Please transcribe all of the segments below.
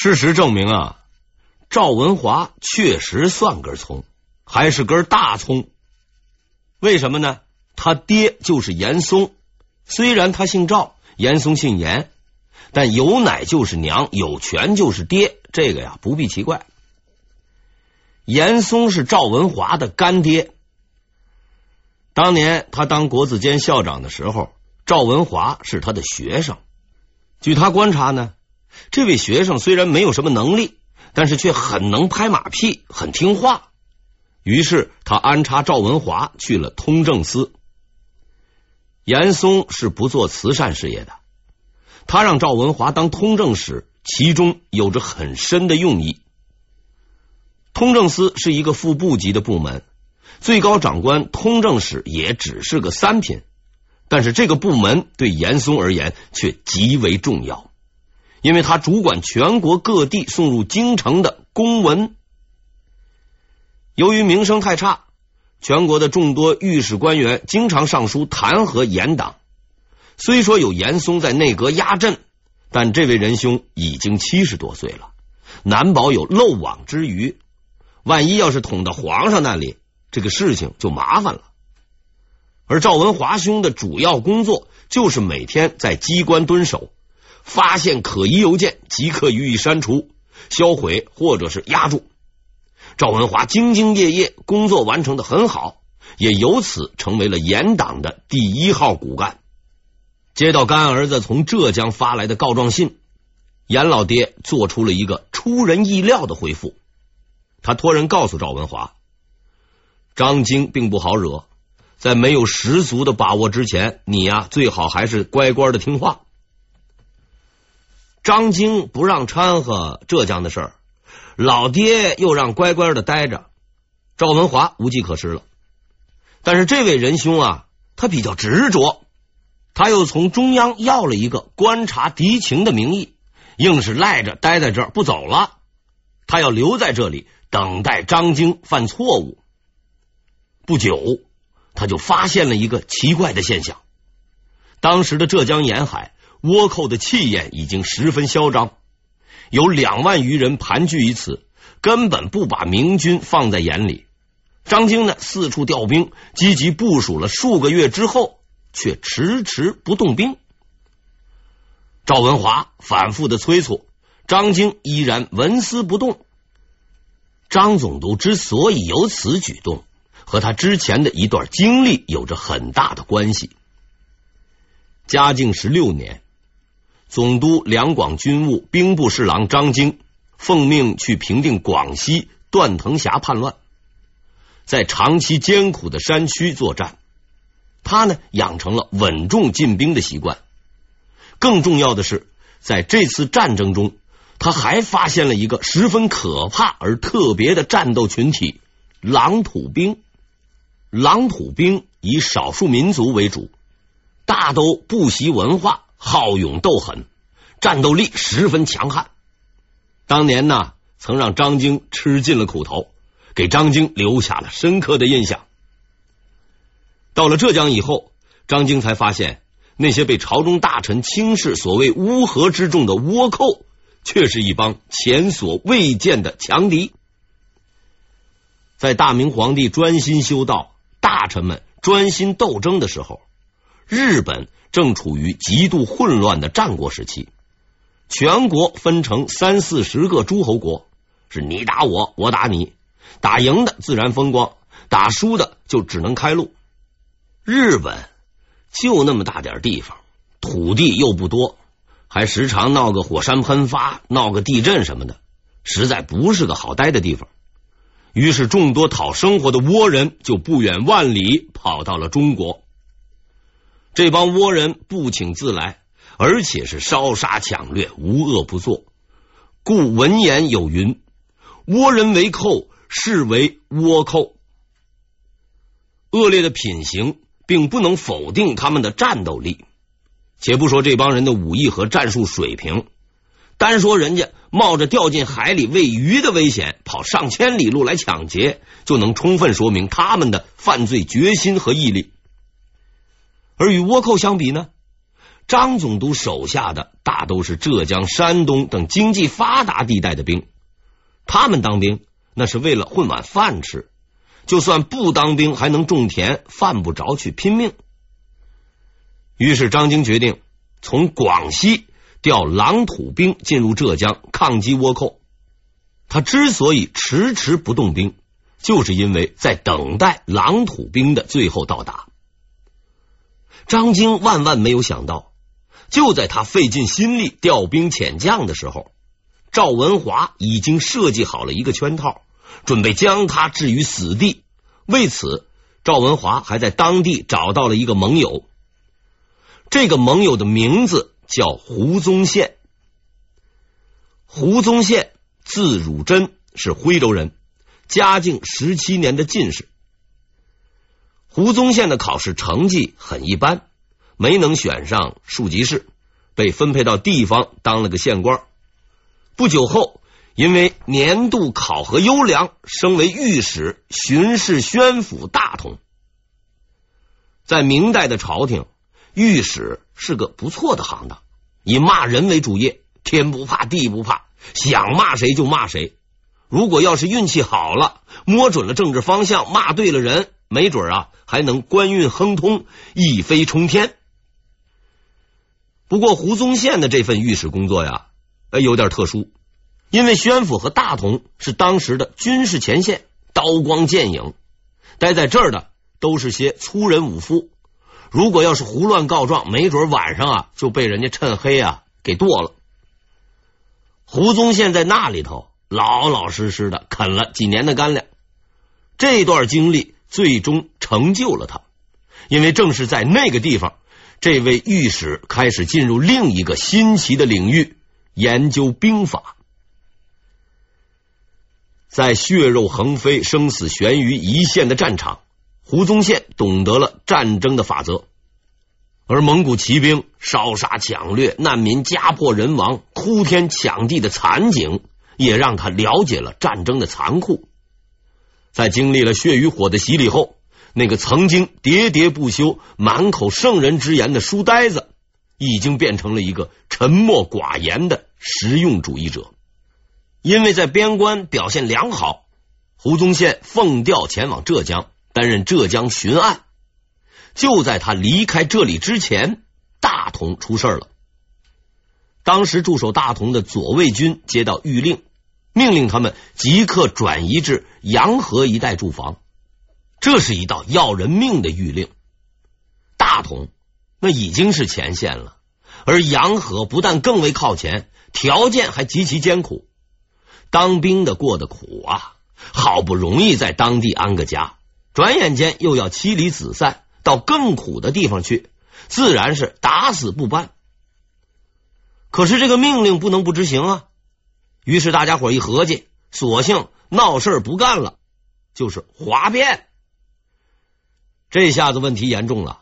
事实证明啊，赵文华确实算根葱，还是根大葱。为什么呢？他爹就是严嵩，虽然他姓赵，严嵩姓严，但有奶就是娘，有权就是爹，这个呀不必奇怪。严嵩是赵文华的干爹。当年他当国子监校长的时候，赵文华是他的学生。据他观察呢，这位学生虽然没有什么能力，但是却很能拍马屁，很听话。于是他安插赵文华去了通政司。严嵩是不做慈善事业的，他让赵文华当通政使，其中有着很深的用意。通政司是一个副部级的部门，最高长官通政使也只是个三品，但是这个部门对严嵩而言却极为重要，因为他主管全国各地送入京城的公文。由于名声太差，全国的众多御史官员经常上书弹劾严党。虽说有严嵩在内阁压阵，但这位仁兄已经七十多岁了，难保有漏网之鱼。万一要是捅到皇上那里，这个事情就麻烦了。而赵文华兄的主要工作就是每天在机关蹲守，发现可疑邮件即刻予以删除、销毁或者是压住。赵文华兢兢业业，工作完成的很好，也由此成为了严党的第一号骨干。接到干儿子从浙江发来的告状信，严老爹做出了一个出人意料的回复。他托人告诉赵文华，张京并不好惹，在没有十足的把握之前，你呀、最好还是乖乖的听话。张京不让掺和浙江的事儿。老爹又让乖乖的待着，赵文华无计可施了。但是这位仁兄啊，他比较执着，他又从中央要了一个观察敌情的名义，硬是赖着待在这儿不走了。他要留在这里等待张京犯错误。不久，他就发现了一个奇怪的现象：当时的浙江沿海倭寇的气焰已经十分嚣张。有两万余人盘踞于此，根本不把明军放在眼里。张京呢，四处调兵，积极部署了数个月之后，却迟迟不动兵。赵文华反复的催促，张京依然纹丝不动。张总督之所以有此举动，和他之前的一段经历有着很大的关系。嘉靖十六年。总督两广军务兵部侍郎张京奉命去平定广西断藤峡叛乱，在长期艰苦的山区作战，他呢养成了稳重进兵的习惯。更重要的是，在这次战争中，他还发现了一个十分可怕而特别的战斗群体——狼土兵。狼土兵以少数民族为主，大都不习文化。好勇斗狠，战斗力十分强悍。当年呢，曾让张京吃尽了苦头，给张京留下了深刻的印象。到了浙江以后，张京才发现，那些被朝中大臣轻视、所谓乌合之众的倭寇，却是一帮前所未见的强敌。在大明皇帝专心修道，大臣们专心斗争的时候，日本。正处于极度混乱的战国时期，全国分成三四十个诸侯国，是你打我，我打你，打赢的自然风光，打输的就只能开路。日本就那么大点地方，土地又不多，还时常闹个火山喷发，闹个地震什么的，实在不是个好待的地方。于是，众多讨生活的倭人就不远万里跑到了中国。这帮倭人不请自来，而且是烧杀抢掠，无恶不作。故文言有云：“倭人为寇，是为倭寇。”恶劣的品行并不能否定他们的战斗力。且不说这帮人的武艺和战术水平，单说人家冒着掉进海里喂鱼的危险，跑上千里路来抢劫，就能充分说明他们的犯罪决心和毅力。而与倭寇相比呢，张总督手下的大都是浙江、山东等经济发达地带的兵，他们当兵那是为了混碗饭吃，就算不当兵还能种田，犯不着去拼命。于是张经决定从广西调狼土兵进入浙江抗击倭寇。他之所以迟迟不动兵，就是因为在等待狼土兵的最后到达。张经万万没有想到。就在他费尽心力调兵遣将的时候，赵文华已经设计好了一个圈套，准备将他置于死地。为此，赵文华还在当地找到了一个盟友。这个盟友的名字叫胡宗宪。胡宗宪字汝贞，是徽州人，嘉靖十七年的进士。胡宗宪的考试成绩很一般。没能选上庶吉士，被分配到地方当了个县官。不久后，因为年度考核优良，升为御史、巡视宣抚大同。在明代的朝廷，御史是个不错的行当，以骂人为主业，天不怕地不怕，想骂谁就骂谁。如果要是运气好了，摸准了政治方向，骂对了人，没准啊还能官运亨通，一飞冲天。不过胡宗宪的这份御史工作呀，呃，有点特殊，因为宣府和大同是当时的军事前线，刀光剑影，待在这儿的都是些粗人武夫。如果要是胡乱告状，没准晚上啊就被人家趁黑啊给剁了。胡宗宪在那里头老老实实的啃了几年的干粮，这段经历最终成就了他，因为正是在那个地方。这位御史开始进入另一个新奇的领域——研究兵法。在血肉横飞、生死悬于一线的战场，胡宗宪懂得了战争的法则；而蒙古骑兵烧杀抢掠、难民家破人亡、哭天抢地的惨景，也让他了解了战争的残酷。在经历了血与火的洗礼后，那个曾经喋喋不休、满口圣人之言的书呆子，已经变成了一个沉默寡言的实用主义者。因为在边关表现良好，胡宗宪奉调前往浙江担任浙江巡按。就在他离开这里之前，大同出事了。当时驻守大同的左卫军接到谕令，命令他们即刻转移至洋河一带驻防。这是一道要人命的谕令。大同那已经是前线了，而洋河不但更为靠前，条件还极其艰苦。当兵的过得苦啊，好不容易在当地安个家，转眼间又要妻离子散，到更苦的地方去，自然是打死不搬。可是这个命令不能不执行啊。于是大家伙一合计，索性闹事不干了，就是哗变。这下子问题严重了，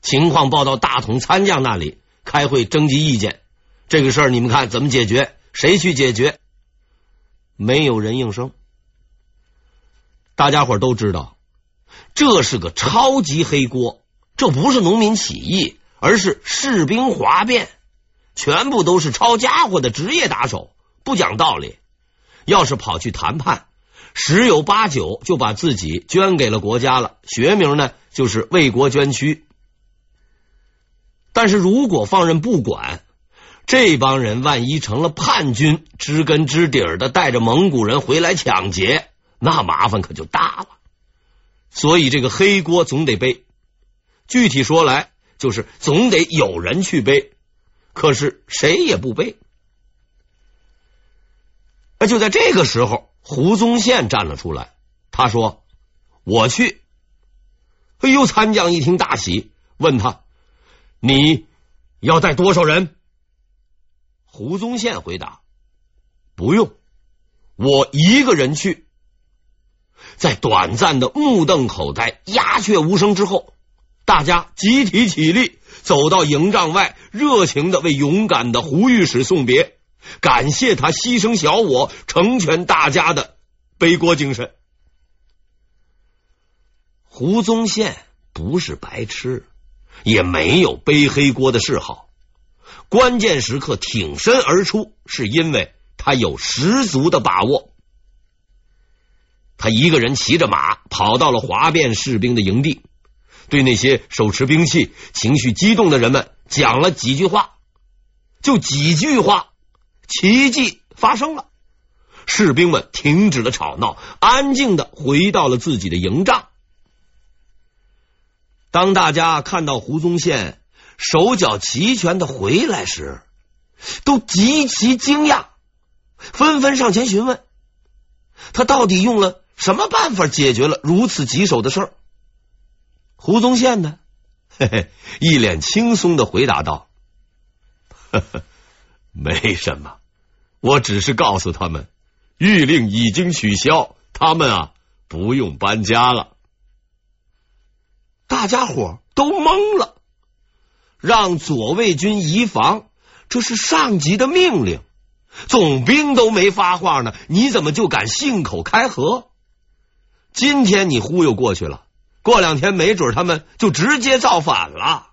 情况报到大统参将那里，开会征集意见。这个事儿你们看怎么解决？谁去解决？没有人应声。大家伙都知道，这是个超级黑锅，这不是农民起义，而是士兵哗变，全部都是抄家伙的职业打手，不讲道理。要是跑去谈判，十有八九就把自己捐给了国家了，学名呢？就是为国捐躯，但是如果放任不管，这帮人万一成了叛军，知根知底儿的带着蒙古人回来抢劫，那麻烦可就大了。所以这个黑锅总得背。具体说来，就是总得有人去背，可是谁也不背。那就在这个时候，胡宗宪站了出来，他说：“我去。”哎呦！参将一听大喜，问他：“你要带多少人？”胡宗宪回答：“不用，我一个人去。”在短暂的目瞪口呆、鸦雀无声之后，大家集体起立，走到营帐外，热情的为勇敢的胡御史送别，感谢他牺牲小我、成全大家的背锅精神。胡宗宪不是白痴，也没有背黑锅的嗜好。关键时刻挺身而出，是因为他有十足的把握。他一个人骑着马跑到了哗变士兵的营地，对那些手持兵器、情绪激动的人们讲了几句话。就几句话，奇迹发生了，士兵们停止了吵闹，安静的回到了自己的营帐。当大家看到胡宗宪手脚齐全的回来时，都极其惊讶，纷纷上前询问他到底用了什么办法解决了如此棘手的事儿。胡宗宪呢，嘿嘿，一脸轻松的回答道。呵呵，没什么，我只是告诉他们，谕令已经取消，他们啊不用搬家了。大家伙都懵了，让左卫军移防，这是上级的命令，总兵都没发话呢，你怎么就敢信口开河？今天你忽悠过去了，过两天没准他们就直接造反了。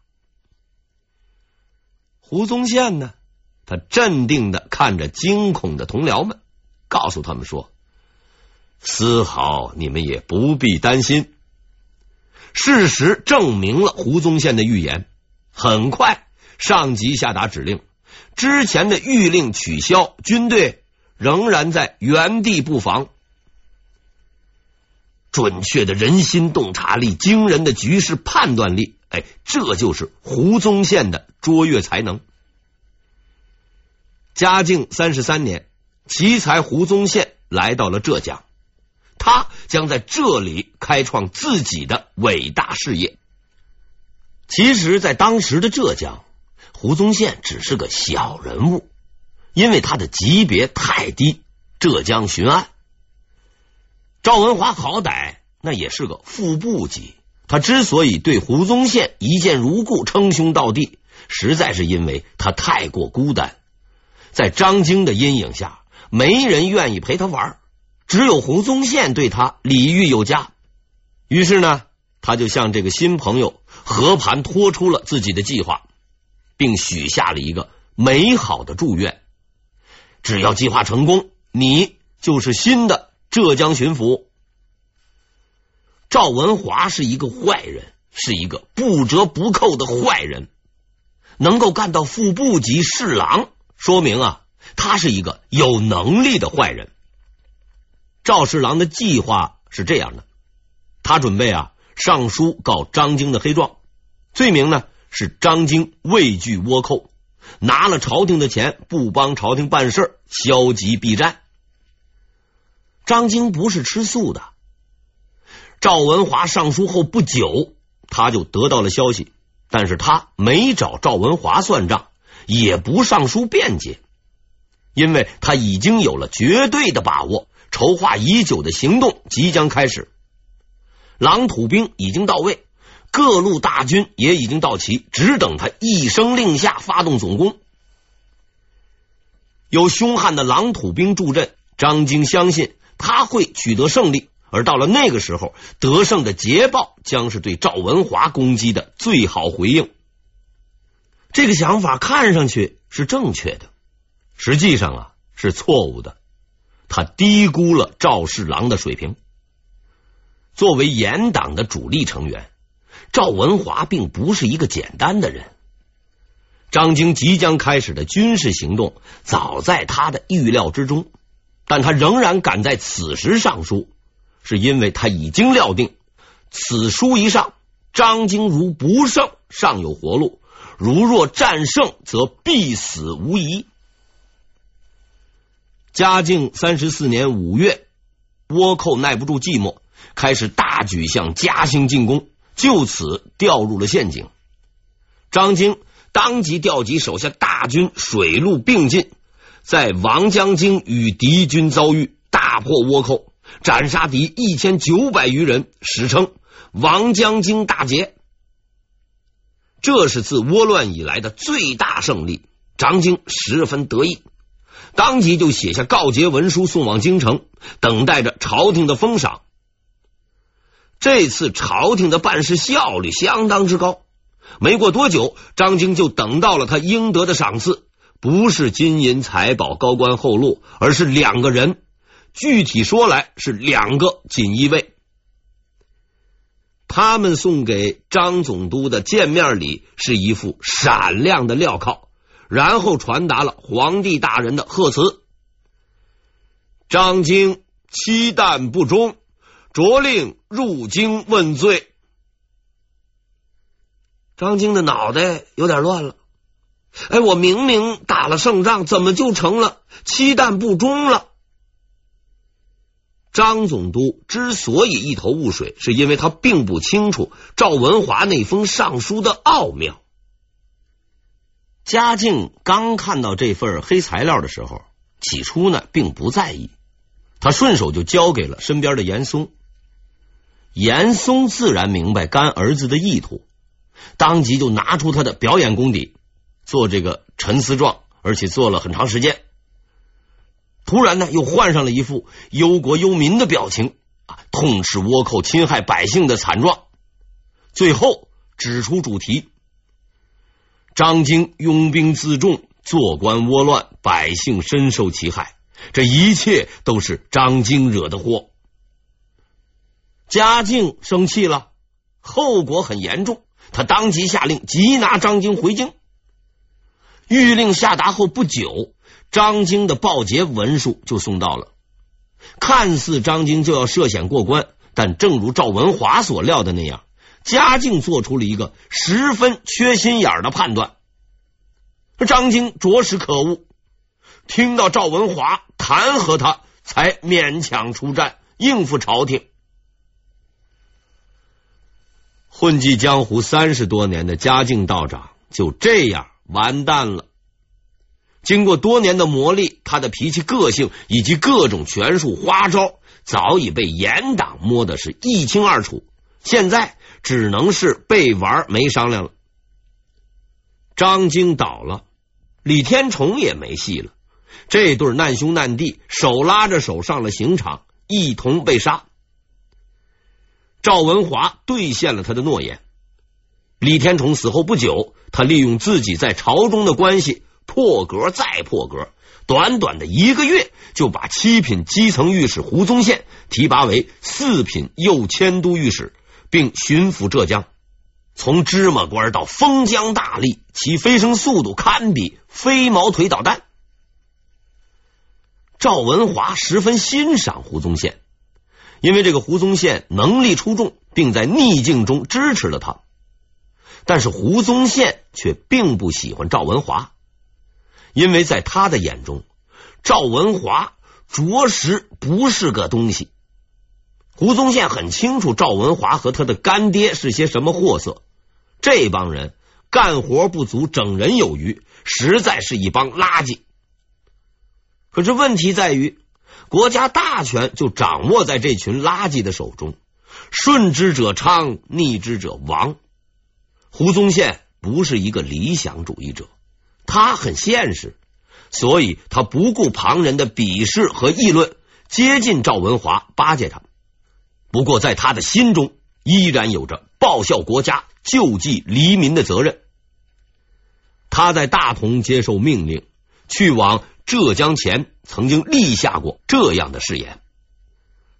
胡宗宪呢？他镇定的看着惊恐的同僚们，告诉他们说：“丝毫你们也不必担心。”事实证明了胡宗宪的预言。很快，上级下达指令，之前的谕令取消，军队仍然在原地布防。准确的人心洞察力，惊人的局势判断力。哎，这就是胡宗宪的卓越才能。嘉靖三十三年，奇才胡宗宪来到了浙江，他将在这里开创自己的伟大事业。其实，在当时的浙江，胡宗宪只是个小人物，因为他的级别太低。浙江巡按，赵文华好歹那也是个副部级。他之所以对胡宗宪一见如故、称兄道弟，实在是因为他太过孤单，在张经的阴影下，没人愿意陪他玩，只有胡宗宪对他礼遇有加。于是呢，他就向这个新朋友和盘托出了自己的计划，并许下了一个美好的祝愿：只要计划成功，你就是新的浙江巡抚。赵文华是一个坏人，是一个不折不扣的坏人，能够干到副部级侍郎，说明啊，他是一个有能力的坏人。赵侍郎的计划是这样的：他准备啊上书告张经的黑状，罪名呢是张经畏惧倭寇，拿了朝廷的钱不帮朝廷办事，消极避战。张经不是吃素的。赵文华上书后不久，他就得到了消息，但是他没找赵文华算账，也不上书辩解，因为他已经有了绝对的把握，筹划已久的行动即将开始，狼土兵已经到位，各路大军也已经到齐，只等他一声令下发动总攻。有凶悍的狼土兵助阵，张经相信他会取得胜利。而到了那个时候，得胜的捷报将是对赵文华攻击的最好回应。这个想法看上去是正确的，实际上啊是错误的。他低估了赵侍郎的水平。作为严党的主力成员，赵文华并不是一个简单的人。张经即将开始的军事行动早在他的预料之中，但他仍然敢在此时上书。是因为他已经料定，此书一上，张经如不胜，尚有活路；如若战胜，则必死无疑。嘉靖三十四年五月，倭寇耐不住寂寞，开始大举向嘉兴进攻，就此掉入了陷阱。张经当即调集手下大军，水陆并进，在王江津与敌军遭遇，大破倭寇。斩杀敌一千九百余人，史称王江津大捷。这是自倭乱以来的最大胜利，张经十分得意，当即就写下告捷文书送往京城，等待着朝廷的封赏。这次朝廷的办事效率相当之高，没过多久，张京就等到了他应得的赏赐，不是金银财宝、高官厚禄，而是两个人。具体说来，是两个锦衣卫。他们送给张总督的见面礼是一副闪亮的镣铐，然后传达了皇帝大人的贺词：“张京欺诞不忠，着令入京问罪。”张京的脑袋有点乱了。哎，我明明打了胜仗，怎么就成了欺诞不忠了？张总督之所以一头雾水，是因为他并不清楚赵文华那封上书的奥妙。嘉靖刚看到这份黑材料的时候，起初呢并不在意，他顺手就交给了身边的严嵩。严嵩自然明白干儿子的意图。当即就拿出他的表演功底，做这个陈思状，而且做了很长时间。突然呢，又换上了一副忧国忧民的表情啊，痛斥倭寇侵害百姓的惨状。最后指出主题：张京拥兵自重，坐观窝乱，百姓深受其害。这一切都是张京惹的祸。嘉靖生气了，后果很严重。他当即下令缉拿张京回京。谕令下达后不久，张京的报捷文书就送到了。看似张京就要涉险过关，但正如赵文华所料的那样，嘉靖做出了一个十分缺心眼的判断。张京着实可恶，听到赵文华弹劾他，才勉强出战应付朝廷。混迹江湖三十多年的嘉靖道长就这样完蛋了。经过多年的磨砺，他的脾气、个性以及各种权术花招，早已被严党摸得是一清二楚。现在只能是被玩没商量了。张京倒了，李天崇也没戏了。这对难兄难弟手拉着手上了刑场，一同被杀。赵文华兑现了他的诺言。李天崇死后不久，他利用自己在朝中的关系，破格再破格，短短的一个月就把七品基层御史胡宗宪提拔为四品右迁都御史，并巡抚浙江。从芝麻官到封疆大吏，其飞升速度堪比飞毛腿导弹。赵文华十分欣赏胡宗宪。因为这个胡宗宪能力出众，并在逆境中支持了他，但是胡宗宪却并不喜欢赵文华，因为在他的眼中，赵文华着实不是个东西。胡宗宪很清楚赵文华和他的干爹是些什么货色，这帮人干活不足，整人有余，实在是一帮垃圾。可是问题在于。国家大权就掌握在这群垃圾的手中，顺之者昌，逆之者亡。胡宗宪不是一个理想主义者，他很现实，所以他不顾旁人的鄙视和议论，接近赵文华，巴结他。不过，在他的心中，依然有着报效国家、救济黎民的责任。他在大同接受命令，去往。浙江前曾经立下过这样的誓言：“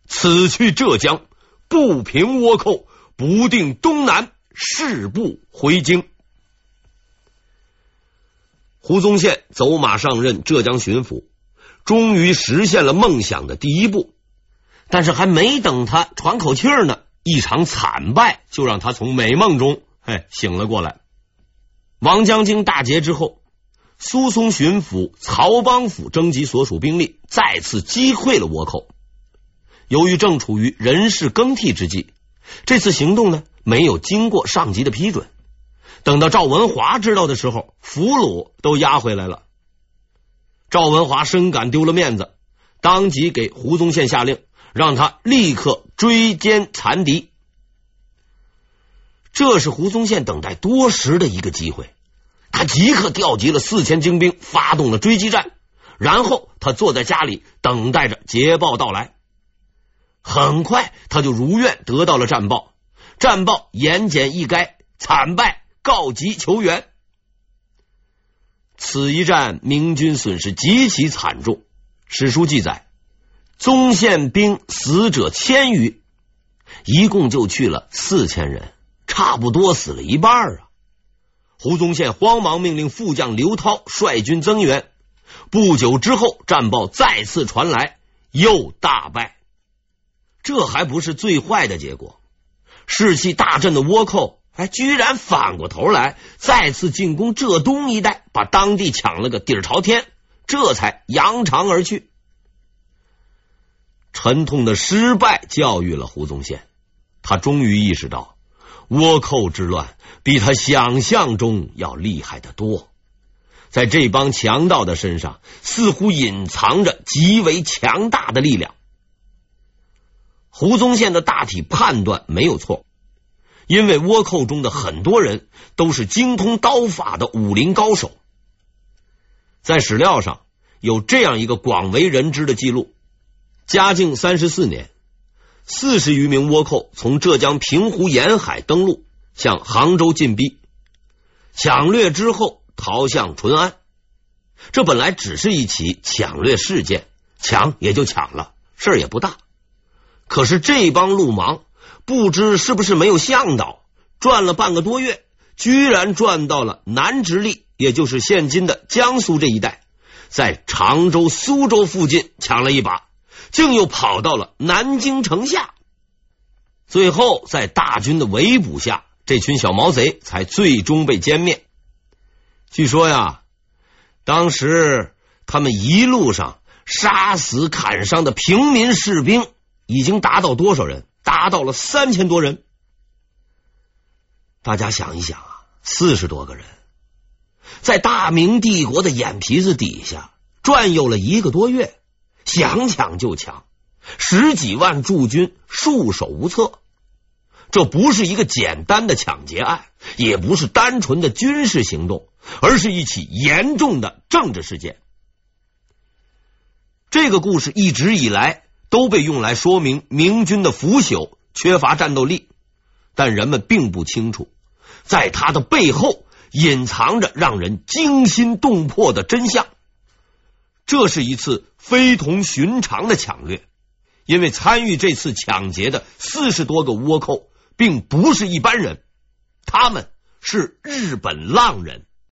此去浙江，不平倭寇，不定东南，誓不回京。”胡宗宪走马上任浙江巡抚，终于实现了梦想的第一步。但是还没等他喘口气儿呢，一场惨败就让他从美梦中嘿醒了过来。王将经大捷之后。苏松巡抚曹邦辅征集所属兵力，再次击溃了倭寇。由于正处于人事更替之际，这次行动呢没有经过上级的批准。等到赵文华知道的时候，俘虏都押回来了。赵文华深感丢了面子，当即给胡宗宪下令，让他立刻追歼残敌。这是胡宗宪等待多时的一个机会。他即刻调集了四千精兵，发动了追击战。然后他坐在家里，等待着捷报到来。很快，他就如愿得到了战报。战报言简意赅，惨败告急求援。此一战，明军损失极其惨重。史书记载，宗宪兵死者千余，一共就去了四千人，差不多死了一半啊！胡宗宪慌忙命令副将刘涛率军增援。不久之后，战报再次传来，又大败。这还不是最坏的结果，士气大振的倭寇，哎，居然反过头来再次进攻浙东一带，把当地抢了个底儿朝天，这才扬长而去。沉痛的失败教育了胡宗宪，他终于意识到，倭寇之乱比他想象中要厉害得多。在这帮强盗的身上，似乎隐藏着极为强大的力量。胡宗宪的大体判断没有错，因为倭寇中的很多人都是精通刀法的武林高手。在史料上有这样一个广为人知的记录：嘉靖三十四年，四十余名倭寇从浙江平湖沿海登陆，向杭州进逼，抢掠之后。逃向淳安，这本来只是一起抢掠事件，抢也就抢了，事儿也不大。可是这帮路盲不知是不是没有向导，转了半个多月，居然转到了南直隶，也就是现今的江苏这一带，在常州、苏州附近抢了一把，竟又跑到了南京城下。最后在大军的围捕下，这群小毛贼才最终被歼灭。据说呀，当时他们一路上杀死、砍伤的平民士兵已经达到多少人？达到了三千多人。大家想一想啊，四十多个人在大明帝国的眼皮子底下转悠了一个多月，想抢就抢，十几万驻军束手无策。这不是一个简单的抢劫案，也不是单纯的军事行动，而是一起严重的政治事件。这个故事一直以来都被用来说明明军的腐朽、缺乏战斗力，但人们并不清楚，在他的背后隐藏着让人惊心动魄的真相。这是一次非同寻常的抢掠，因为参与这次抢劫的四十多个倭寇。并不是一般人，他们是日本浪人。